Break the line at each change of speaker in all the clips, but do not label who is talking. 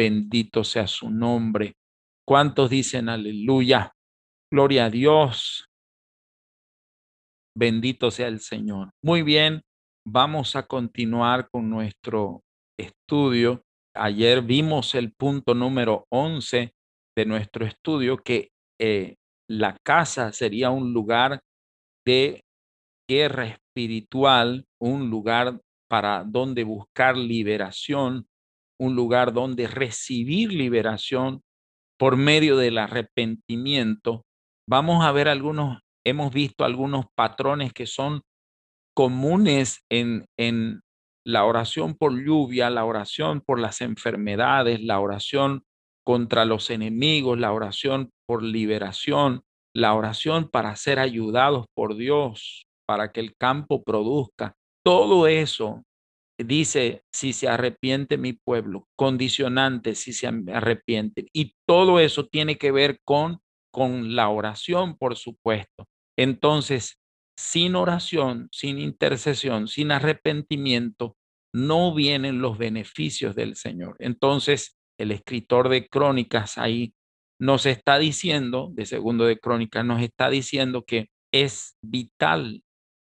Bendito sea su nombre. ¿Cuántos dicen aleluya? Gloria a Dios. Bendito sea el Señor. Muy bien, vamos a continuar con nuestro estudio. Ayer vimos el punto número 11 de nuestro estudio, que eh, la casa sería un lugar de guerra espiritual, un lugar para donde buscar liberación, un lugar donde recibir liberación por medio del arrepentimiento. Vamos a ver algunos, hemos visto algunos patrones que son comunes en, en la oración por lluvia, la oración por las enfermedades, la oración contra los enemigos, la oración por liberación, la oración para ser ayudados por Dios, para que el campo produzca. Todo eso dice, si se arrepiente mi pueblo, condicionante, si se arrepiente. Y todo eso tiene que ver con, con la oración, por supuesto. Entonces, sin oración, sin intercesión, sin arrepentimiento, no vienen los beneficios del Señor. Entonces, el escritor de crónicas ahí nos está diciendo, de segundo de crónicas, nos está diciendo que es vital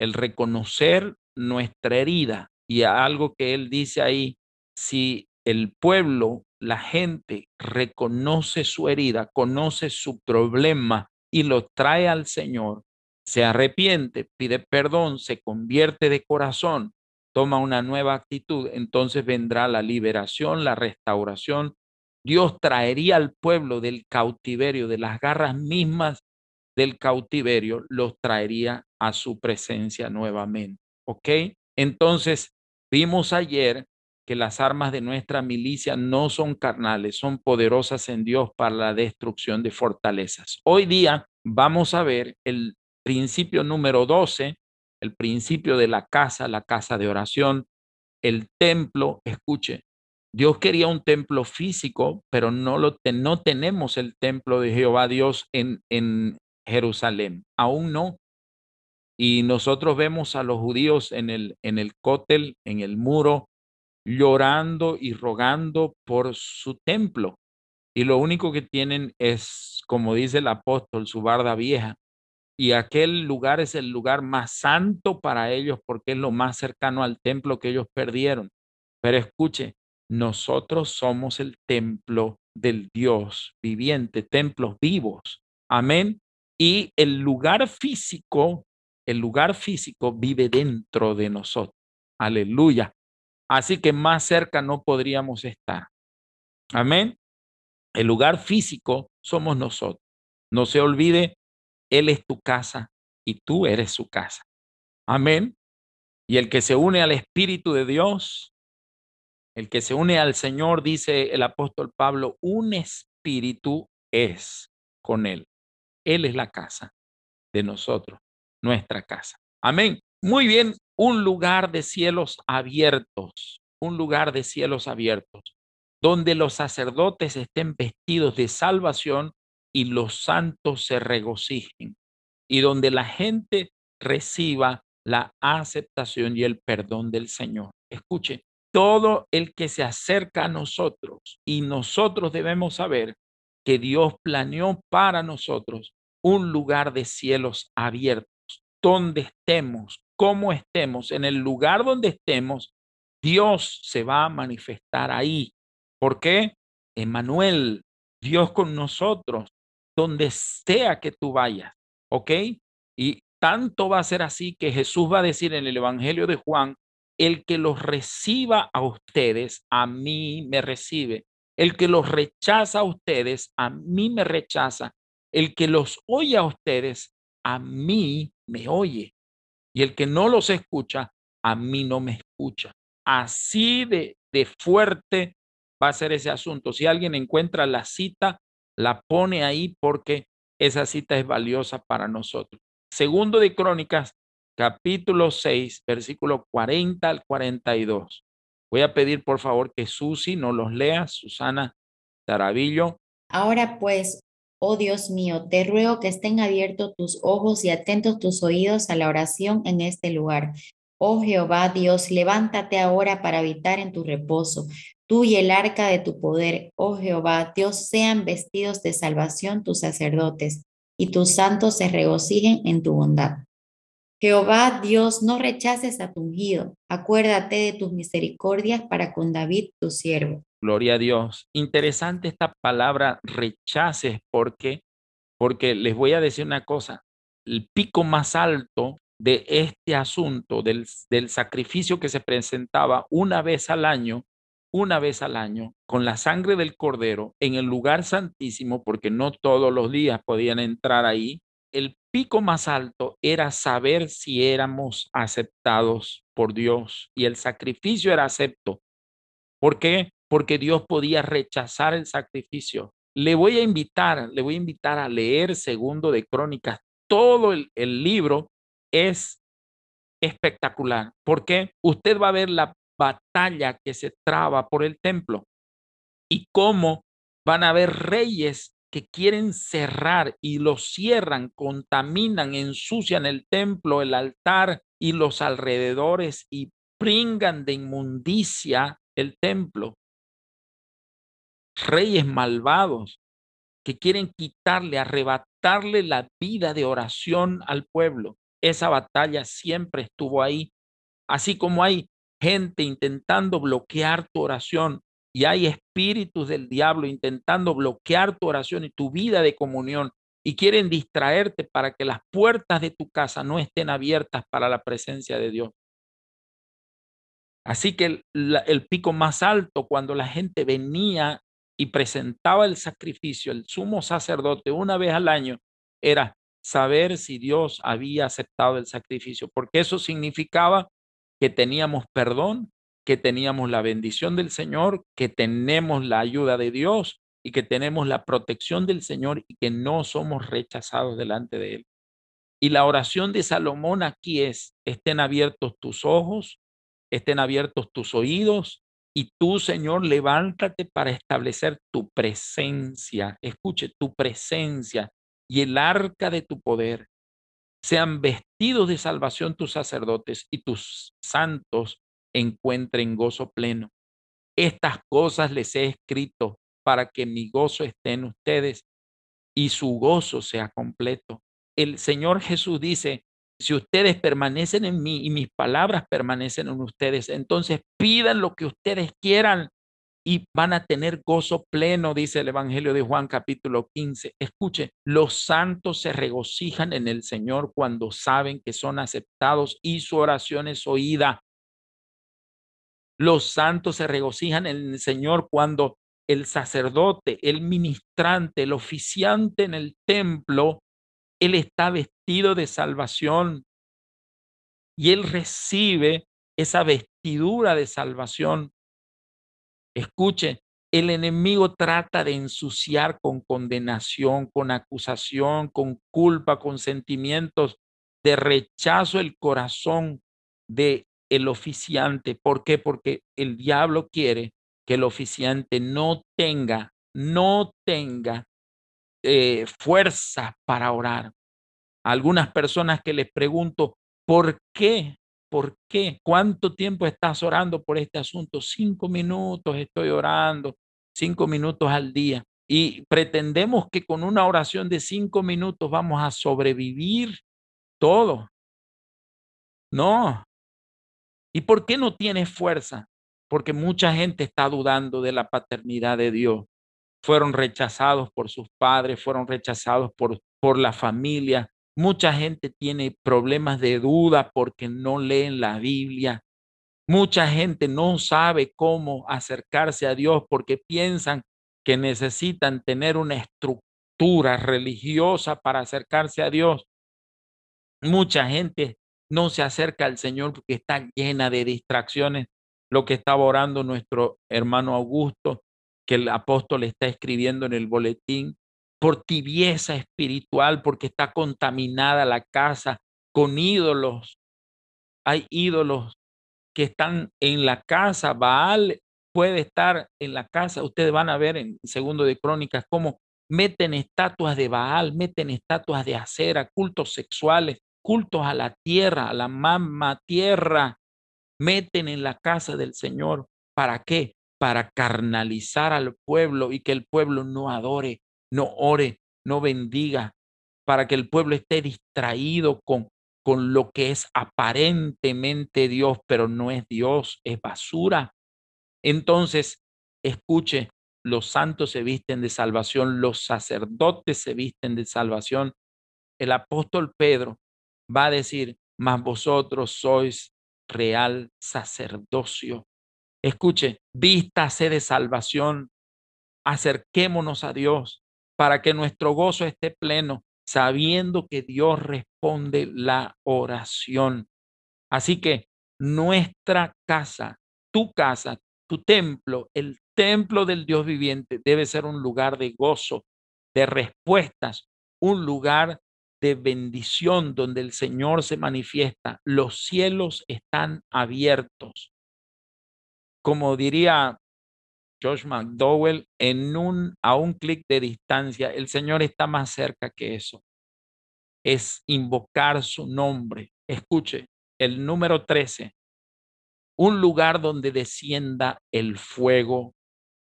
el reconocer nuestra herida y algo que él dice ahí, si el pueblo, la gente reconoce su herida, conoce su problema y lo trae al Señor, se arrepiente, pide perdón, se convierte de corazón, toma una nueva actitud, entonces vendrá la liberación, la restauración. Dios traería al pueblo del cautiverio, de las garras mismas del cautiverio, los traería a su presencia nuevamente. ¿Ok? Entonces, vimos ayer que las armas de nuestra milicia no son carnales, son poderosas en Dios para la destrucción de fortalezas. Hoy día vamos a ver el principio número 12 el principio de la casa, la casa de oración, el templo, escuche, Dios quería un templo físico, pero no, lo no tenemos el templo de Jehová Dios en, en Jerusalén, aún no. Y nosotros vemos a los judíos en el, en el cótel, en el muro, llorando y rogando por su templo. Y lo único que tienen es, como dice el apóstol, su barda vieja, y aquel lugar es el lugar más santo para ellos porque es lo más cercano al templo que ellos perdieron. Pero escuche, nosotros somos el templo del Dios viviente, templos vivos. Amén. Y el lugar físico, el lugar físico vive dentro de nosotros. Aleluya. Así que más cerca no podríamos estar. Amén. El lugar físico somos nosotros. No se olvide él es tu casa y tú eres su casa. Amén. Y el que se une al Espíritu de Dios, el que se une al Señor, dice el apóstol Pablo, un espíritu es con Él. Él es la casa de nosotros, nuestra casa. Amén. Muy bien, un lugar de cielos abiertos, un lugar de cielos abiertos, donde los sacerdotes estén vestidos de salvación y los santos se regocijen y donde la gente reciba la aceptación y el perdón del Señor. Escuche, todo el que se acerca a nosotros y nosotros debemos saber que Dios planeó para nosotros un lugar de cielos abiertos, donde estemos, como estemos, en el lugar donde estemos, Dios se va a manifestar ahí. ¿Por qué? Emanuel, Dios con nosotros, donde sea que tú vayas, ¿ok? Y tanto va a ser así que Jesús va a decir en el Evangelio de Juan, el que los reciba a ustedes, a mí me recibe. El que los rechaza a ustedes, a mí me rechaza. El que los oye a ustedes, a mí me oye. Y el que no los escucha, a mí no me escucha. Así de, de fuerte va a ser ese asunto. Si alguien encuentra la cita la pone ahí porque esa cita es valiosa para nosotros. Segundo de Crónicas, capítulo 6, versículo 40 al 42. Voy a pedir por favor que Susi nos los lea, Susana Taravillo.
Ahora pues, oh Dios mío, te ruego que estén abiertos tus ojos y atentos tus oídos a la oración en este lugar. Oh Jehová Dios, levántate ahora para habitar en tu reposo. tú y el arca de tu poder, oh Jehová, Dios, sean vestidos de salvación tus sacerdotes, y tus santos se regocijen en tu bondad. Jehová Dios, no rechaces a tu ungido, acuérdate de tus misericordias para con David tu siervo.
Gloria a Dios. Interesante esta palabra rechaces porque porque les voy a decir una cosa, el pico más alto de este asunto del, del sacrificio que se presentaba una vez al año, una vez al año, con la sangre del cordero en el lugar santísimo, porque no todos los días podían entrar ahí, el pico más alto era saber si éramos aceptados por Dios y el sacrificio era acepto. ¿Por qué? Porque Dios podía rechazar el sacrificio. Le voy a invitar, le voy a invitar a leer Segundo de Crónicas. Todo el, libro es espectacular porque usted va a ver la batalla que se traba por el templo y cómo van a haber reyes que quieren cerrar y lo cierran, contaminan, ensucian el templo, el altar y los alrededores y pringan de inmundicia el templo. Reyes malvados que quieren quitarle, arrebatarle la vida de oración al pueblo. Esa batalla siempre estuvo ahí. Así como hay gente intentando bloquear tu oración, y hay espíritus del diablo intentando bloquear tu oración y tu vida de comunión y quieren distraerte para que las puertas de tu casa no estén abiertas para la presencia de Dios. Así que el, el pico más alto cuando la gente venía y presentaba el sacrificio, el sumo sacerdote una vez al año, era saber si Dios había aceptado el sacrificio, porque eso significaba que teníamos perdón que teníamos la bendición del Señor, que tenemos la ayuda de Dios y que tenemos la protección del Señor y que no somos rechazados delante de Él. Y la oración de Salomón aquí es, estén abiertos tus ojos, estén abiertos tus oídos y tú, Señor, levántate para establecer tu presencia. Escuche, tu presencia y el arca de tu poder. Sean vestidos de salvación tus sacerdotes y tus santos encuentren gozo pleno. Estas cosas les he escrito para que mi gozo esté en ustedes y su gozo sea completo. El Señor Jesús dice, si ustedes permanecen en mí y mis palabras permanecen en ustedes, entonces pidan lo que ustedes quieran y van a tener gozo pleno, dice el Evangelio de Juan capítulo 15. Escuche, los santos se regocijan en el Señor cuando saben que son aceptados y su oración es oída. Los santos se regocijan en el Señor cuando el sacerdote, el ministrante, el oficiante en el templo, él está vestido de salvación y él recibe esa vestidura de salvación. Escuche, el enemigo trata de ensuciar con condenación, con acusación, con culpa, con sentimientos de rechazo el corazón de el oficiante. ¿Por qué? Porque el diablo quiere que el oficiante no tenga, no tenga eh, fuerza para orar. algunas personas que les pregunto, ¿por qué? ¿Por qué? ¿Cuánto tiempo estás orando por este asunto? Cinco minutos estoy orando, cinco minutos al día. Y pretendemos que con una oración de cinco minutos vamos a sobrevivir todo. No, ¿Y por qué no tienes fuerza? Porque mucha gente está dudando de la paternidad de Dios. Fueron rechazados por sus padres, fueron rechazados por, por la familia. Mucha gente tiene problemas de duda porque no leen la Biblia. Mucha gente no sabe cómo acercarse a Dios porque piensan que necesitan tener una estructura religiosa para acercarse a Dios. Mucha gente no se acerca al Señor porque está llena de distracciones. Lo que estaba orando nuestro hermano Augusto, que el apóstol está escribiendo en el boletín, por tibieza espiritual, porque está contaminada la casa con ídolos. Hay ídolos que están en la casa. Baal puede estar en la casa. Ustedes van a ver en segundo de Crónicas cómo meten estatuas de Baal, meten estatuas de acera, cultos sexuales cultos a la tierra, a la mamá tierra, meten en la casa del Señor. ¿Para qué? Para carnalizar al pueblo y que el pueblo no adore, no ore, no bendiga, para que el pueblo esté distraído con, con lo que es aparentemente Dios, pero no es Dios, es basura. Entonces, escuche, los santos se visten de salvación, los sacerdotes se visten de salvación. El apóstol Pedro va a decir, mas vosotros sois real sacerdocio. Escuche, vístase de salvación, acerquémonos a Dios para que nuestro gozo esté pleno, sabiendo que Dios responde la oración. Así que nuestra casa, tu casa, tu templo, el templo del Dios viviente debe ser un lugar de gozo, de respuestas, un lugar de bendición donde el Señor se manifiesta. Los cielos están abiertos. Como diría Josh McDowell, en un, a un clic de distancia, el Señor está más cerca que eso. Es invocar su nombre. Escuche, el número 13, un lugar donde descienda el fuego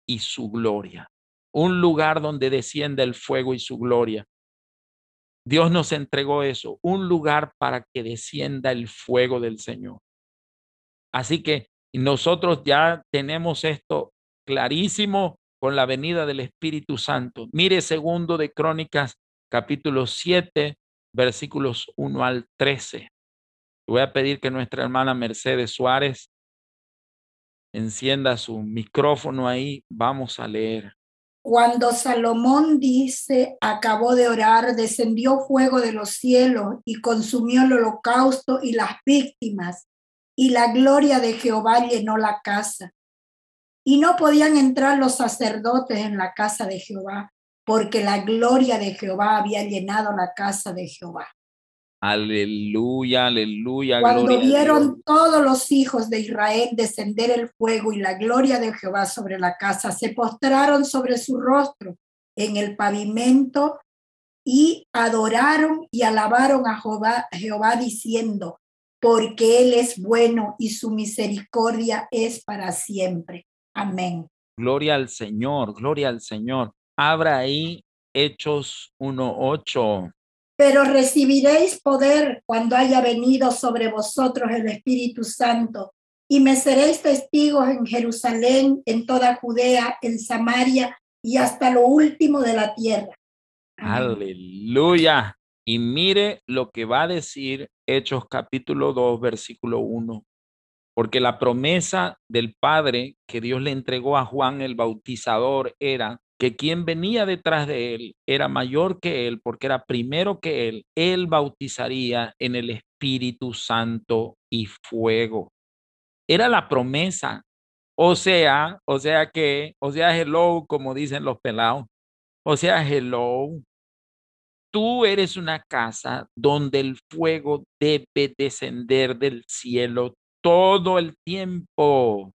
y su gloria. Un lugar donde descienda el fuego y su gloria. Dios nos entregó eso, un lugar para que descienda el fuego del Señor. Así que nosotros ya tenemos esto clarísimo con la venida del Espíritu Santo. Mire segundo de Crónicas, capítulo 7, versículos 1 al 13. Voy a pedir que nuestra hermana Mercedes Suárez encienda su micrófono ahí. Vamos a leer.
Cuando Salomón dice, acabó de orar, descendió fuego de los cielos y consumió el holocausto y las víctimas, y la gloria de Jehová llenó la casa. Y no podían entrar los sacerdotes en la casa de Jehová, porque la gloria de Jehová había llenado la casa de Jehová.
Aleluya, aleluya.
Cuando vieron todos los hijos de Israel descender el fuego y la gloria de Jehová sobre la casa, se postraron sobre su rostro en el pavimento y adoraron y alabaron a Jehová, Jehová diciendo, porque Él es bueno y su misericordia es para siempre. Amén.
Gloria al Señor, gloria al Señor. Abra ahí Hechos 1.8
pero recibiréis poder cuando haya venido sobre vosotros el Espíritu Santo, y me seréis testigos en Jerusalén, en toda Judea, en Samaria y hasta lo último de la tierra.
Aleluya. Y mire lo que va a decir Hechos capítulo 2, versículo 1. Porque la promesa del Padre que Dios le entregó a Juan el Bautizador era que quien venía detrás de él era mayor que él, porque era primero que él, él bautizaría en el Espíritu Santo y fuego. Era la promesa. O sea, o sea que, o sea, hello, como dicen los pelados. O sea, hello. Tú eres una casa donde el fuego debe descender del cielo todo el tiempo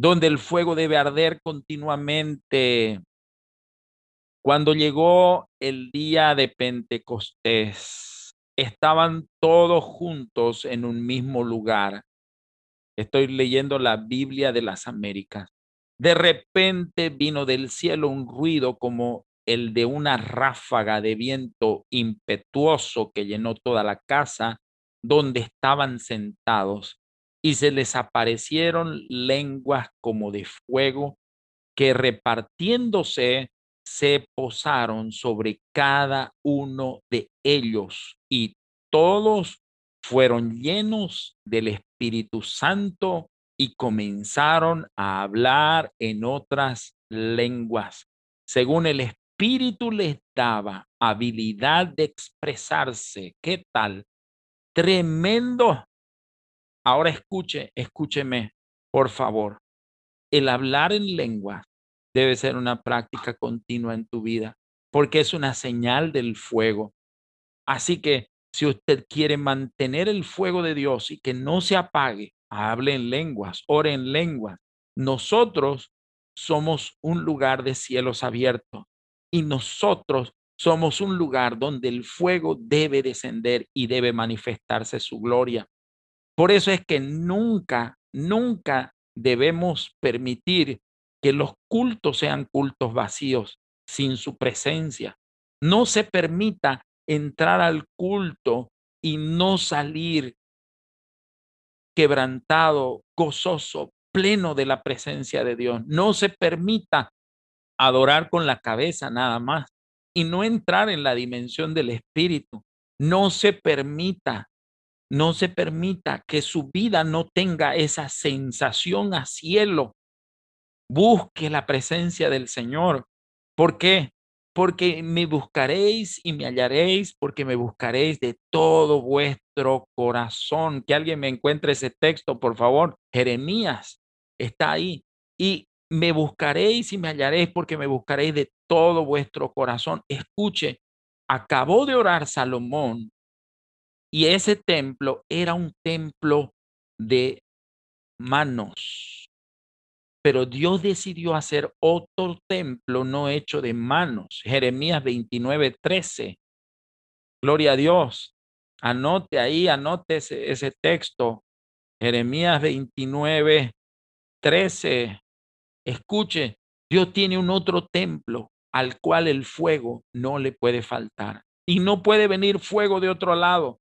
donde el fuego debe arder continuamente. Cuando llegó el día de Pentecostés, estaban todos juntos en un mismo lugar. Estoy leyendo la Biblia de las Américas. De repente vino del cielo un ruido como el de una ráfaga de viento impetuoso que llenó toda la casa donde estaban sentados y se les aparecieron lenguas como de fuego que repartiéndose se posaron sobre cada uno de ellos y todos fueron llenos del Espíritu Santo y comenzaron a hablar en otras lenguas, según el Espíritu les daba habilidad de expresarse. ¿Qué tal? Tremendo Ahora escuche, escúcheme, por favor. El hablar en lengua debe ser una práctica continua en tu vida, porque es una señal del fuego. Así que si usted quiere mantener el fuego de Dios y que no se apague, hable en lenguas, ore en lenguas. Nosotros somos un lugar de cielos abiertos y nosotros somos un lugar donde el fuego debe descender y debe manifestarse su gloria. Por eso es que nunca, nunca debemos permitir que los cultos sean cultos vacíos, sin su presencia. No se permita entrar al culto y no salir quebrantado, gozoso, pleno de la presencia de Dios. No se permita adorar con la cabeza nada más y no entrar en la dimensión del espíritu. No se permita, no se permita que su vida no tenga esa sensación a cielo. Busque la presencia del Señor. ¿Por qué? Porque me buscaréis y me hallaréis, porque me buscaréis de todo vuestro corazón. Que alguien me encuentre ese texto, por favor. Jeremías está ahí. Y me buscaréis y me hallaréis, porque me buscaréis de todo vuestro corazón. Escuche, acabó de orar Salomón y ese templo era un templo de manos. Pero Dios decidió hacer otro templo no hecho de manos. Jeremías 29, 13. Gloria a Dios. Anote ahí, anote ese, ese texto. Jeremías 29, 13. Escuche, Dios tiene un otro templo al cual el fuego no le puede faltar. Y no puede venir fuego de otro lado.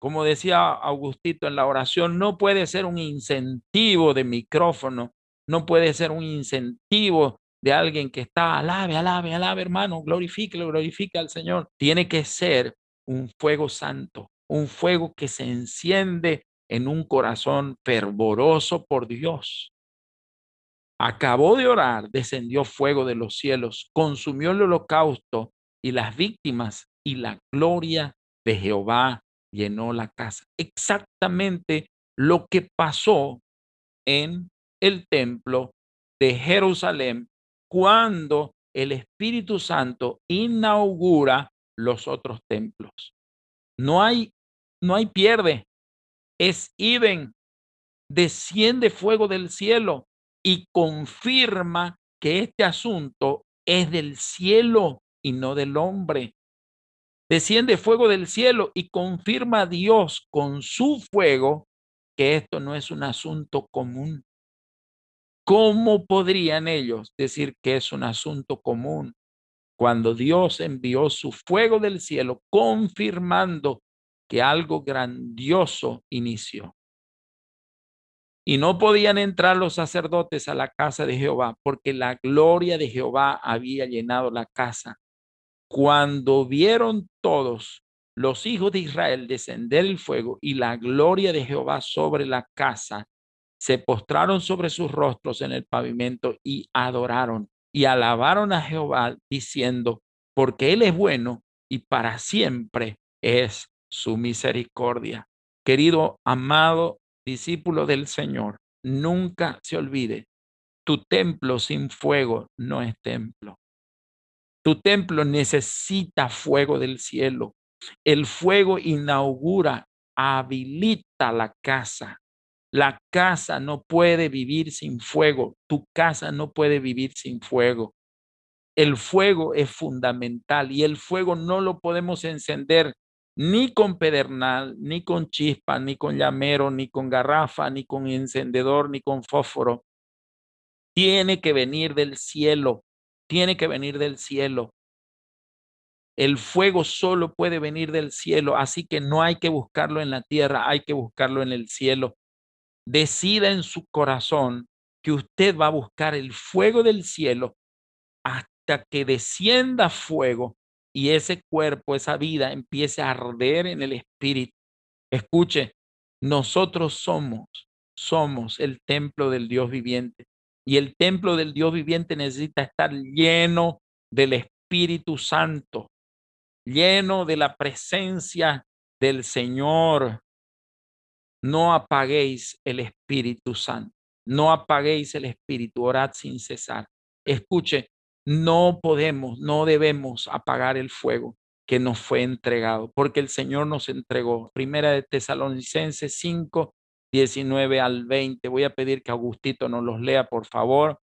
Como decía Augustito en la oración, no puede ser un incentivo de micrófono, no puede ser un incentivo de alguien que está, alabe, alabe, alabe, hermano, glorifique, glorifique al Señor. Tiene que ser un fuego santo, un fuego que se enciende en un corazón fervoroso por Dios. Acabó de orar, descendió fuego de los cielos, consumió el holocausto y las víctimas, y la gloria de Jehová llenó la casa. Exactamente lo que pasó en el templo de Jerusalén cuando el Espíritu Santo inaugura los otros templos. No hay, no hay pierde, es idem. Desciende fuego del cielo y confirma que este asunto es del cielo y no del hombre. Desciende fuego del cielo y confirma a Dios con su fuego que esto no es un asunto común. ¿Cómo podrían ellos decir que es un asunto común cuando Dios envió su fuego del cielo confirmando que algo grandioso inició? Y no podían entrar los sacerdotes a la casa de Jehová porque la gloria de Jehová había llenado la casa. Cuando vieron todos los hijos de Israel descender el fuego y la gloria de Jehová sobre la casa, se postraron sobre sus rostros en el pavimento y adoraron y alabaron a Jehová diciendo, porque Él es bueno y para siempre es su misericordia. Querido amado discípulo del Señor, nunca se olvide, tu templo sin fuego no es templo. Tu templo necesita fuego del cielo. El fuego inaugura, habilita la casa. La casa no puede vivir sin fuego. Tu casa no puede vivir sin fuego. El fuego es fundamental y el fuego no lo podemos encender ni con pedernal, ni con chispa, ni con llamero, ni con garrafa, ni con encendedor, ni con fósforo. Tiene que venir del cielo, tiene que venir del cielo. El fuego solo puede venir del cielo, así que no hay que buscarlo en la tierra, hay que buscarlo en el cielo. Decida en su corazón que usted va a buscar el fuego del cielo hasta que descienda fuego y ese cuerpo, esa vida empiece a arder en el espíritu. Escuche, nosotros somos, somos el templo del Dios viviente. Y el templo del Dios viviente necesita estar lleno del Espíritu Santo, lleno de la presencia del Señor. No apaguéis el Espíritu Santo. No apaguéis el Espíritu. Orad sin cesar. Escuche, no podemos, no debemos apagar el fuego que nos fue entregado, porque el Señor nos entregó. Primera de Tesalonicenses 5, 19 al 20. Voy a pedir que Augustito nos los lea, por favor.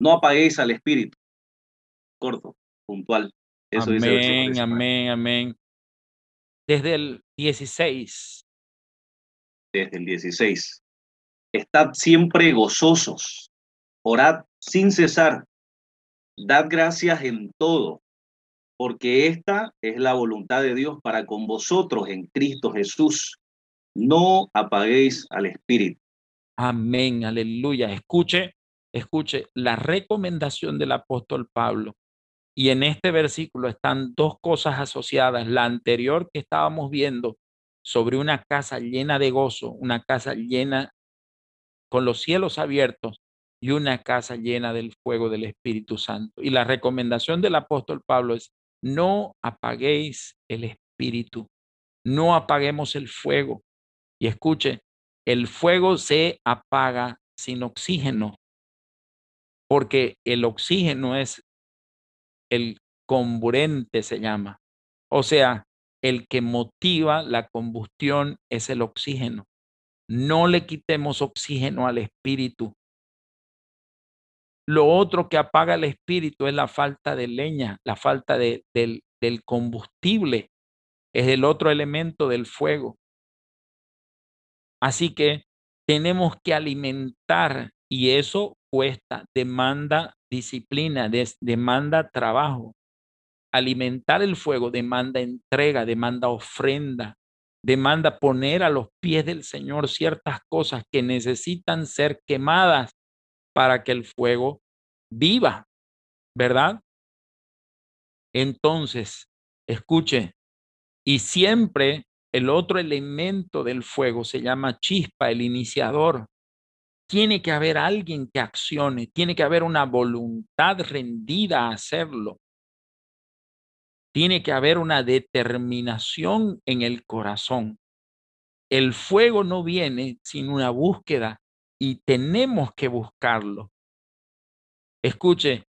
No apaguéis al Espíritu. Corto, puntual.
Eso amén, dice amén, amén. Desde el 16.
Desde el 16. Estad siempre gozosos, orad sin cesar, dad gracias en todo, porque esta es la voluntad de Dios para con vosotros en Cristo Jesús. No apaguéis al Espíritu.
Amén, aleluya. Escuche, escuche la recomendación del apóstol Pablo. Y en este versículo están dos cosas asociadas. La anterior que estábamos viendo sobre una casa llena de gozo, una casa llena con los cielos abiertos y una casa llena del fuego del Espíritu Santo. Y la recomendación del apóstol Pablo es, no apaguéis el Espíritu, no apaguemos el fuego. Y escuche, el fuego se apaga sin oxígeno, porque el oxígeno es el comburente, se llama. O sea, el que motiva la combustión es el oxígeno. No le quitemos oxígeno al espíritu. Lo otro que apaga el espíritu es la falta de leña, la falta de, del, del combustible. Es el otro elemento del fuego. Así que tenemos que alimentar y eso cuesta, demanda disciplina, demanda trabajo. Alimentar el fuego demanda entrega, demanda ofrenda, demanda poner a los pies del Señor ciertas cosas que necesitan ser quemadas para que el fuego viva, ¿verdad? Entonces, escuche, y siempre el otro elemento del fuego se llama chispa, el iniciador. Tiene que haber alguien que accione, tiene que haber una voluntad rendida a hacerlo. Tiene que haber una determinación en el corazón. El fuego no viene sin una búsqueda y tenemos que buscarlo. Escuche,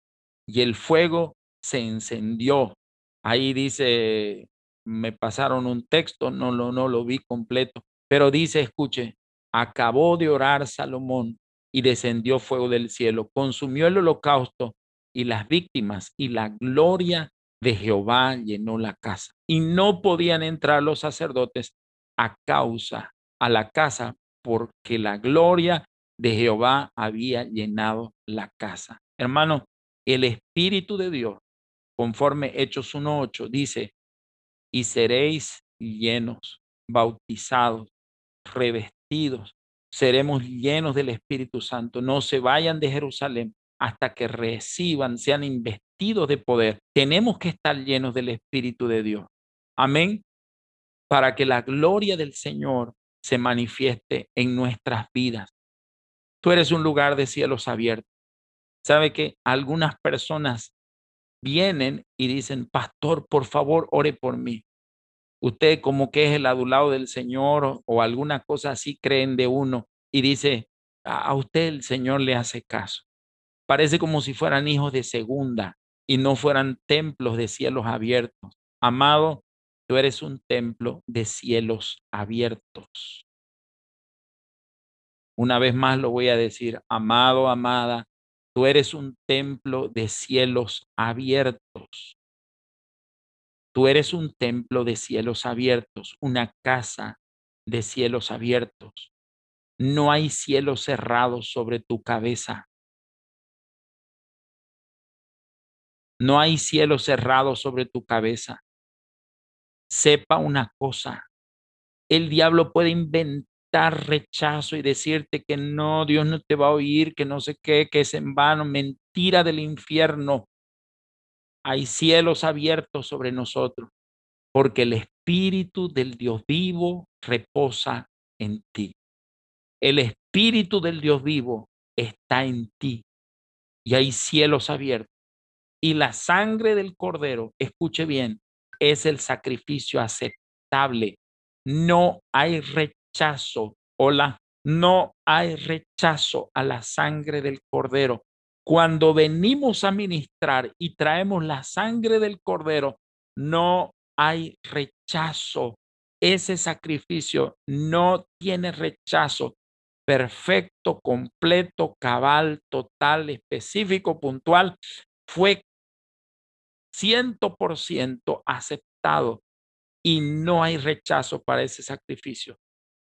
y el fuego se encendió. Ahí dice, me pasaron un texto, no lo, no lo vi completo, pero dice, escuche, acabó de orar Salomón y descendió fuego del cielo, consumió el holocausto y las víctimas y la gloria de Jehová llenó la casa. Y no podían entrar los sacerdotes a causa a la casa porque la gloria de Jehová había llenado la casa. Hermano, el Espíritu de Dios, conforme Hechos 1.8, dice, y seréis llenos, bautizados, revestidos seremos llenos del Espíritu Santo. No se vayan de Jerusalén hasta que reciban, sean investidos de poder. Tenemos que estar llenos del Espíritu de Dios. Amén. Para que la gloria del Señor se manifieste en nuestras vidas. Tú eres un lugar de cielos abiertos. ¿Sabe que algunas personas vienen y dicen, pastor, por favor, ore por mí? usted como que es el adulado del Señor o, alguna cosa así creen de uno y dice, a usted el Señor le hace caso. Parece como si fueran hijos de segunda y no fueran templos de cielos abiertos. Amado, tú eres un templo de cielos abiertos. Una vez más lo voy a decir, amado, amada, tú eres un templo de cielos abiertos. Tú eres un templo de cielos abiertos, una casa de cielos abiertos. No hay cielos cerrados sobre tu cabeza. No hay cielos cerrados sobre tu cabeza. Sepa una cosa, el diablo puede inventar rechazo y decirte que no, Dios no te va a oír, que no sé qué, que es en vano, mentira del infierno hay cielos abiertos sobre nosotros, porque el Espíritu del Dios vivo reposa en ti. El Espíritu del Dios vivo está en ti y hay cielos abiertos. Y la sangre del Cordero, escuche bien, es el sacrificio aceptable. No hay rechazo. Hola, no hay rechazo a la sangre del Cordero. Cuando venimos a ministrar y traemos la sangre del cordero, no hay rechazo. Ese sacrificio no tiene rechazo. Perfecto, completo, cabal, total, específico, puntual. Fue ciento por ciento aceptado y no hay rechazo para ese sacrificio.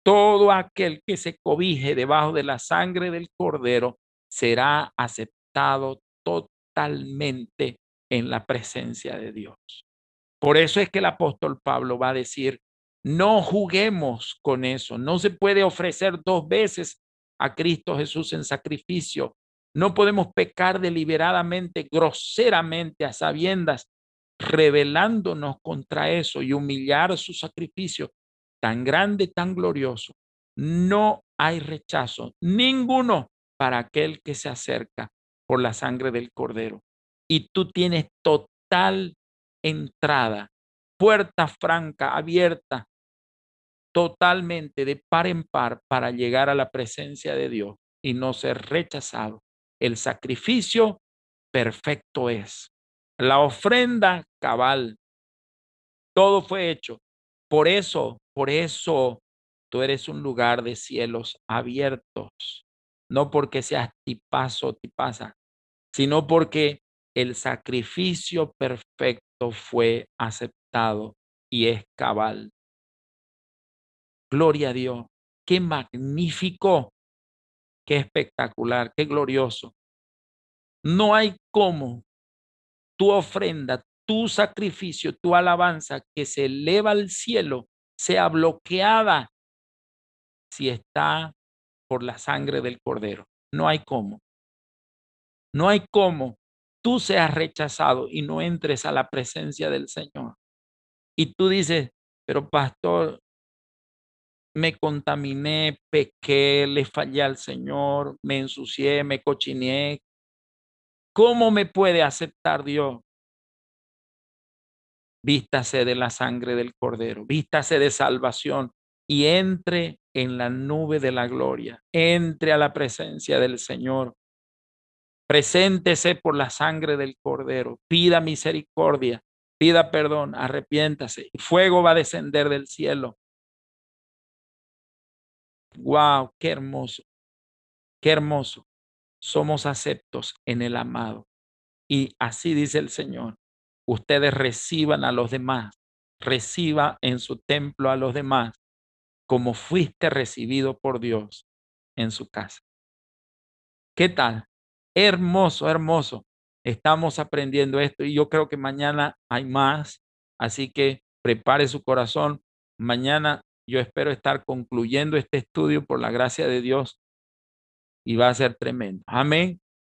Todo aquel que se cobije debajo de la sangre del cordero será aceptado totalmente en la presencia de Dios. Por eso es que el apóstol Pablo va a decir, no juguemos con eso, no se puede ofrecer dos veces a Cristo Jesús en sacrificio. No podemos pecar deliberadamente, groseramente, a sabiendas, rebelándonos contra eso y humillar su sacrificio tan grande, tan glorioso. No hay rechazo, ninguno para aquel que se acerca por la sangre del cordero. Y tú tienes total entrada, puerta franca, abierta, totalmente de par en par para llegar a la presencia de Dios y no ser rechazado. El sacrificio perfecto es. La ofrenda cabal. Todo fue hecho. Por eso, por eso tú eres un lugar de cielos abiertos. No porque seas tipazo o tipasa, sino porque el sacrificio perfecto fue aceptado y es cabal. Gloria a Dios. Qué magnífico, qué espectacular, qué glorioso. No hay cómo tu ofrenda, tu sacrificio, tu alabanza que se eleva al cielo sea bloqueada si está por la sangre del cordero. No hay cómo. No hay cómo tú seas rechazado y no entres a la presencia del Señor. Y tú dices, pero pastor, me contaminé, pequé, le fallé al Señor, me ensucié, me cochineé. ¿Cómo me puede aceptar Dios? Vístase de la sangre del Cordero, vístase de salvación y entre en la nube de la gloria, entre a la presencia del Señor. Preséntese por la sangre del Cordero, pida misericordia, pida perdón, arrepiéntase. Fuego va a descender del cielo. Wow, qué hermoso, qué hermoso. Somos aceptos en el amado. Y así dice el Señor, ustedes reciban a los demás, reciba en su templo a los demás, como fuiste recibido por Dios en su casa. ¿Qué tal? Hermoso, hermoso. Estamos aprendiendo esto y yo creo que mañana hay más. Así que prepare su corazón. Mañana yo espero estar concluyendo este estudio por la gracia de Dios y va a ser tremendo. Amén.